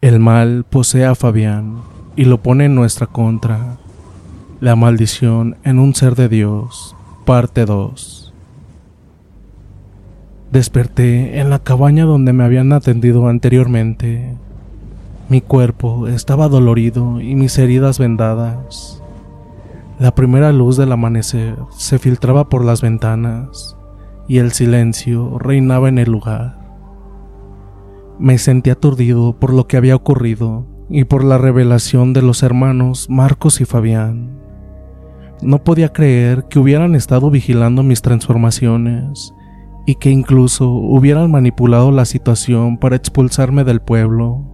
El mal posee a Fabián y lo pone en nuestra contra. La maldición en un ser de Dios, parte 2. Desperté en la cabaña donde me habían atendido anteriormente. Mi cuerpo estaba dolorido y mis heridas vendadas. La primera luz del amanecer se filtraba por las ventanas y el silencio reinaba en el lugar. Me sentí aturdido por lo que había ocurrido y por la revelación de los hermanos Marcos y Fabián. No podía creer que hubieran estado vigilando mis transformaciones y que incluso hubieran manipulado la situación para expulsarme del pueblo.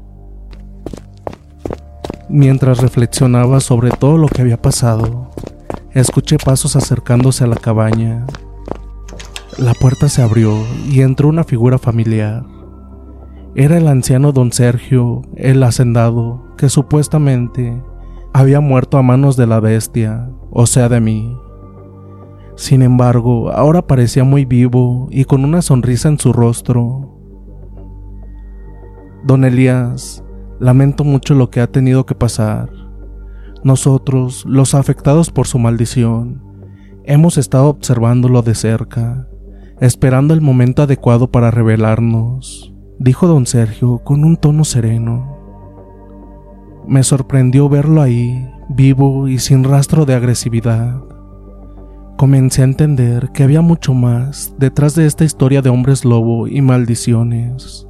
Mientras reflexionaba sobre todo lo que había pasado, escuché pasos acercándose a la cabaña. La puerta se abrió y entró una figura familiar. Era el anciano don Sergio, el hacendado, que supuestamente había muerto a manos de la bestia, o sea, de mí. Sin embargo, ahora parecía muy vivo y con una sonrisa en su rostro. Don Elías, lamento mucho lo que ha tenido que pasar. Nosotros, los afectados por su maldición, hemos estado observándolo de cerca, esperando el momento adecuado para revelarnos, dijo don Sergio con un tono sereno. Me sorprendió verlo ahí, vivo y sin rastro de agresividad. Comencé a entender que había mucho más detrás de esta historia de hombres lobo y maldiciones.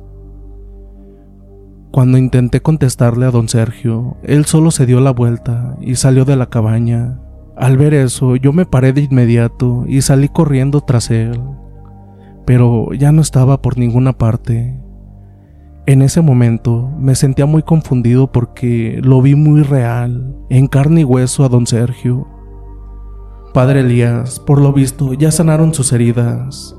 Cuando intenté contestarle a don Sergio, él solo se dio la vuelta y salió de la cabaña. Al ver eso, yo me paré de inmediato y salí corriendo tras él, pero ya no estaba por ninguna parte. En ese momento me sentía muy confundido porque lo vi muy real, en carne y hueso a don Sergio, Padre Elías, por lo visto, ya sanaron sus heridas.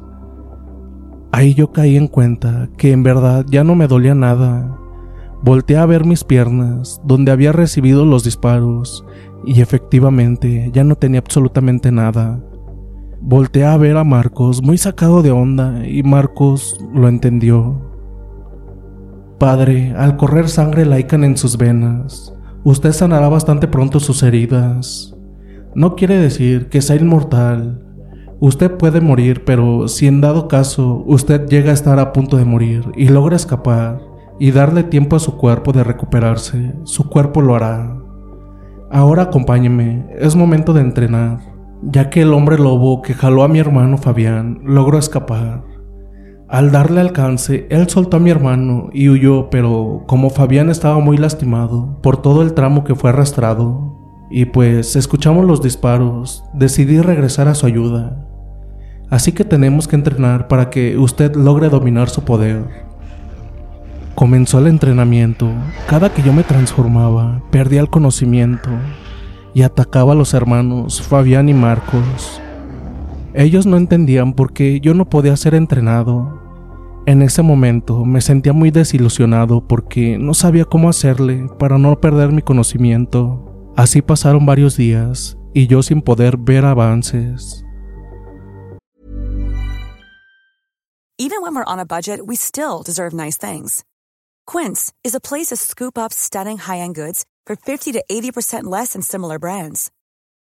Ahí yo caí en cuenta que en verdad ya no me dolía nada. Volteé a ver mis piernas, donde había recibido los disparos, y efectivamente ya no tenía absolutamente nada. Volteé a ver a Marcos muy sacado de onda y Marcos lo entendió. Padre, al correr sangre laican en sus venas, usted sanará bastante pronto sus heridas. No quiere decir que sea inmortal. Usted puede morir, pero si en dado caso usted llega a estar a punto de morir y logra escapar y darle tiempo a su cuerpo de recuperarse, su cuerpo lo hará. Ahora acompáñeme, es momento de entrenar, ya que el hombre lobo que jaló a mi hermano Fabián logró escapar. Al darle alcance, él soltó a mi hermano y huyó, pero como Fabián estaba muy lastimado por todo el tramo que fue arrastrado, y pues escuchamos los disparos, decidí regresar a su ayuda. Así que tenemos que entrenar para que usted logre dominar su poder. Comenzó el entrenamiento. Cada que yo me transformaba, perdía el conocimiento y atacaba a los hermanos Fabián y Marcos. Ellos no entendían por qué yo no podía ser entrenado. En ese momento me sentía muy desilusionado porque no sabía cómo hacerle para no perder mi conocimiento. Así pasaron varios días y yo sin poder ver avances. Even when we're on a budget, we still deserve nice things. Quince is a place to scoop up stunning high-end goods for 50 to 80% less than similar brands.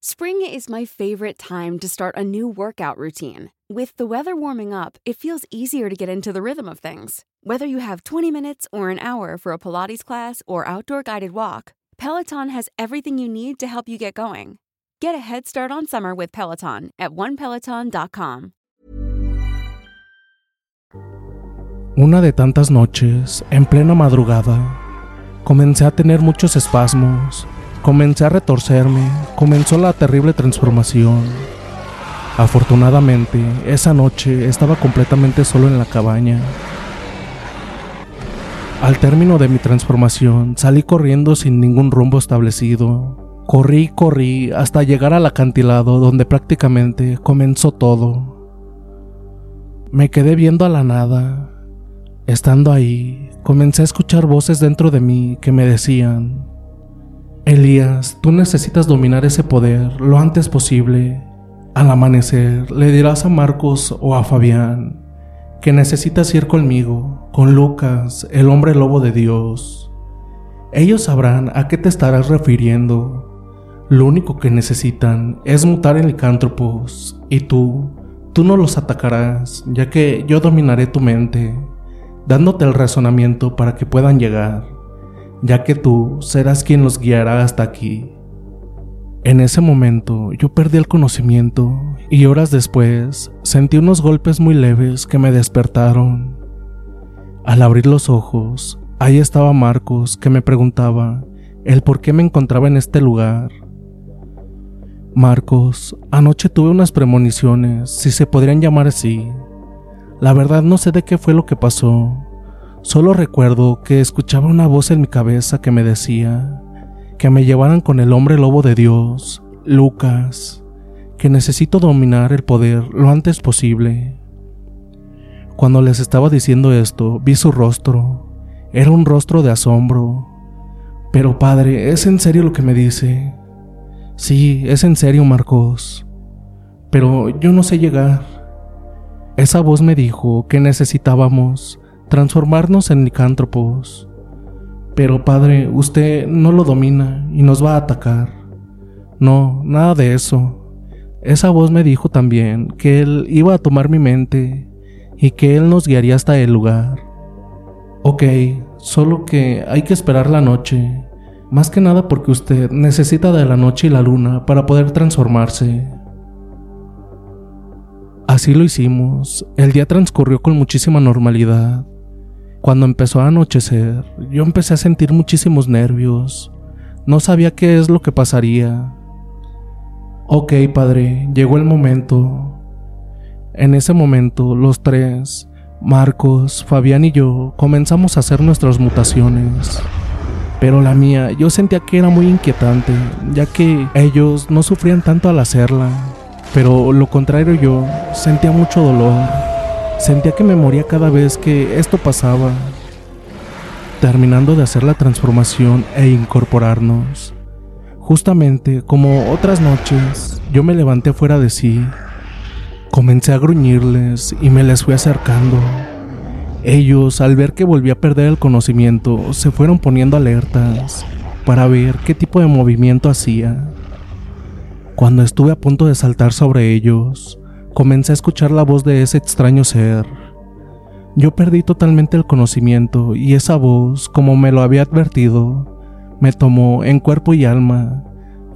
Spring is my favorite time to start a new workout routine. With the weather warming up, it feels easier to get into the rhythm of things. Whether you have 20 minutes or an hour for a Pilates class or outdoor guided walk, Peloton has everything you need to help you get going. Get a head start on summer with Peloton at onepeloton.com. Una de tantas noches, en plena madrugada, comencé a tener muchos espasmos, comencé a retorcerme, comenzó la terrible transformación. Afortunadamente, esa noche estaba completamente solo en la cabaña. Al término de mi transformación, salí corriendo sin ningún rumbo establecido. Corrí corrí hasta llegar al acantilado donde prácticamente comenzó todo. Me quedé viendo a la nada. Estando ahí, comencé a escuchar voces dentro de mí que me decían, Elías, tú necesitas dominar ese poder lo antes posible. Al amanecer le dirás a Marcos o a Fabián que necesitas ir conmigo, con Lucas, el hombre lobo de Dios. Ellos sabrán a qué te estarás refiriendo. Lo único que necesitan es mutar en licántropos, y tú, tú no los atacarás, ya que yo dominaré tu mente, dándote el razonamiento para que puedan llegar, ya que tú serás quien los guiará hasta aquí. En ese momento yo perdí el conocimiento y horas después sentí unos golpes muy leves que me despertaron. Al abrir los ojos, ahí estaba Marcos que me preguntaba el por qué me encontraba en este lugar. Marcos, anoche tuve unas premoniciones, si se podrían llamar así. La verdad no sé de qué fue lo que pasó. Solo recuerdo que escuchaba una voz en mi cabeza que me decía que me llevaran con el hombre lobo de Dios, Lucas, que necesito dominar el poder lo antes posible. Cuando les estaba diciendo esto, vi su rostro. Era un rostro de asombro. Pero padre, ¿es en serio lo que me dice? Sí, es en serio, Marcos. Pero yo no sé llegar. Esa voz me dijo que necesitábamos transformarnos en licántropos. Pero padre, usted no lo domina y nos va a atacar. No, nada de eso. Esa voz me dijo también que él iba a tomar mi mente y que él nos guiaría hasta el lugar. Ok, solo que hay que esperar la noche, más que nada porque usted necesita de la noche y la luna para poder transformarse. Así lo hicimos. El día transcurrió con muchísima normalidad. Cuando empezó a anochecer, yo empecé a sentir muchísimos nervios. No sabía qué es lo que pasaría. Ok, padre, llegó el momento. En ese momento, los tres, Marcos, Fabián y yo, comenzamos a hacer nuestras mutaciones. Pero la mía, yo sentía que era muy inquietante, ya que ellos no sufrían tanto al hacerla. Pero lo contrario yo, sentía mucho dolor. Sentía que me moría cada vez que esto pasaba. Terminando de hacer la transformación e incorporarnos. Justamente como otras noches, yo me levanté fuera de sí. Comencé a gruñirles y me les fui acercando. Ellos, al ver que volví a perder el conocimiento, se fueron poniendo alertas para ver qué tipo de movimiento hacía. Cuando estuve a punto de saltar sobre ellos, comencé a escuchar la voz de ese extraño ser. Yo perdí totalmente el conocimiento y esa voz, como me lo había advertido, me tomó en cuerpo y alma,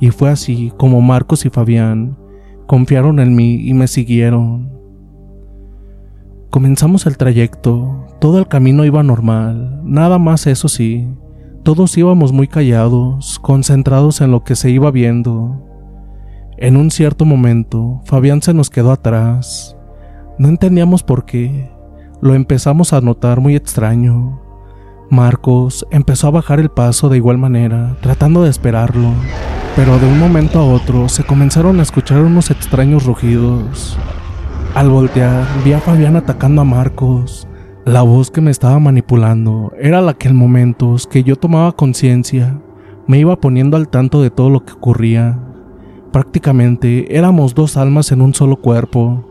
y fue así como Marcos y Fabián confiaron en mí y me siguieron. Comenzamos el trayecto, todo el camino iba normal, nada más eso sí, todos íbamos muy callados, concentrados en lo que se iba viendo. En un cierto momento, Fabián se nos quedó atrás. No entendíamos por qué. Lo empezamos a notar muy extraño. Marcos empezó a bajar el paso de igual manera, tratando de esperarlo, pero de un momento a otro se comenzaron a escuchar unos extraños rugidos. Al voltear, vi a Fabián atacando a Marcos. La voz que me estaba manipulando era la que en momentos que yo tomaba conciencia me iba poniendo al tanto de todo lo que ocurría. Prácticamente éramos dos almas en un solo cuerpo.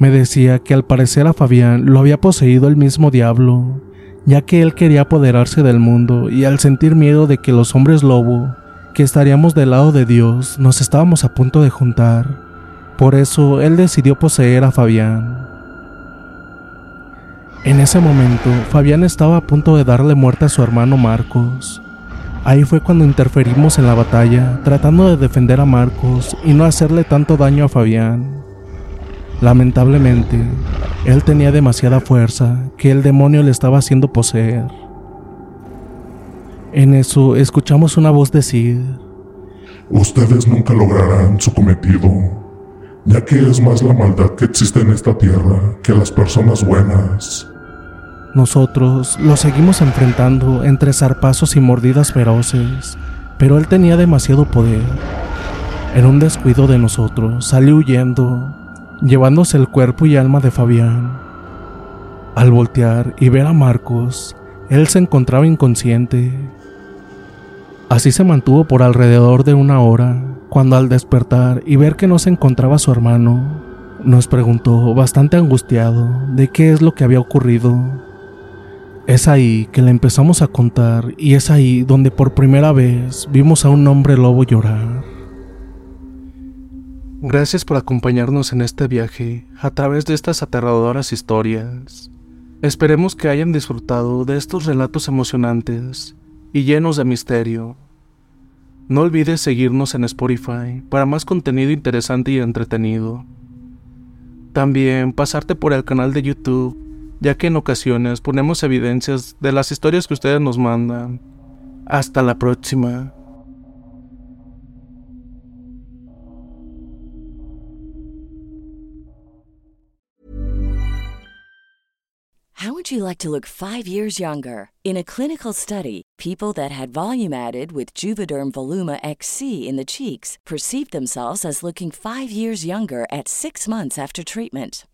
Me decía que al parecer a Fabián lo había poseído el mismo diablo, ya que él quería apoderarse del mundo y al sentir miedo de que los hombres lobo, que estaríamos del lado de Dios, nos estábamos a punto de juntar, por eso él decidió poseer a Fabián. En ese momento, Fabián estaba a punto de darle muerte a su hermano Marcos. Ahí fue cuando interferimos en la batalla, tratando de defender a Marcos y no hacerle tanto daño a Fabián. Lamentablemente, él tenía demasiada fuerza que el demonio le estaba haciendo poseer. En eso escuchamos una voz decir, Ustedes nunca lograrán su cometido ya que es más la maldad que existe en esta tierra que las personas buenas. Nosotros lo seguimos enfrentando entre zarpazos y mordidas feroces, pero él tenía demasiado poder. En un descuido de nosotros, salió huyendo, llevándose el cuerpo y alma de Fabián. Al voltear y ver a Marcos, él se encontraba inconsciente. Así se mantuvo por alrededor de una hora, cuando al despertar y ver que no se encontraba su hermano, nos preguntó bastante angustiado de qué es lo que había ocurrido. Es ahí que le empezamos a contar y es ahí donde por primera vez vimos a un hombre lobo llorar. Gracias por acompañarnos en este viaje a través de estas aterradoras historias. Esperemos que hayan disfrutado de estos relatos emocionantes y llenos de misterio. No olvides seguirnos en Spotify para más contenido interesante y entretenido. También pasarte por el canal de YouTube, ya que en ocasiones ponemos evidencias de las historias que ustedes nos mandan. Hasta la próxima. How would you like to look five years younger? In a clinical study, people that had volume added with Juvederm Voluma XC in the cheeks perceived themselves as looking five years younger at six months after treatment.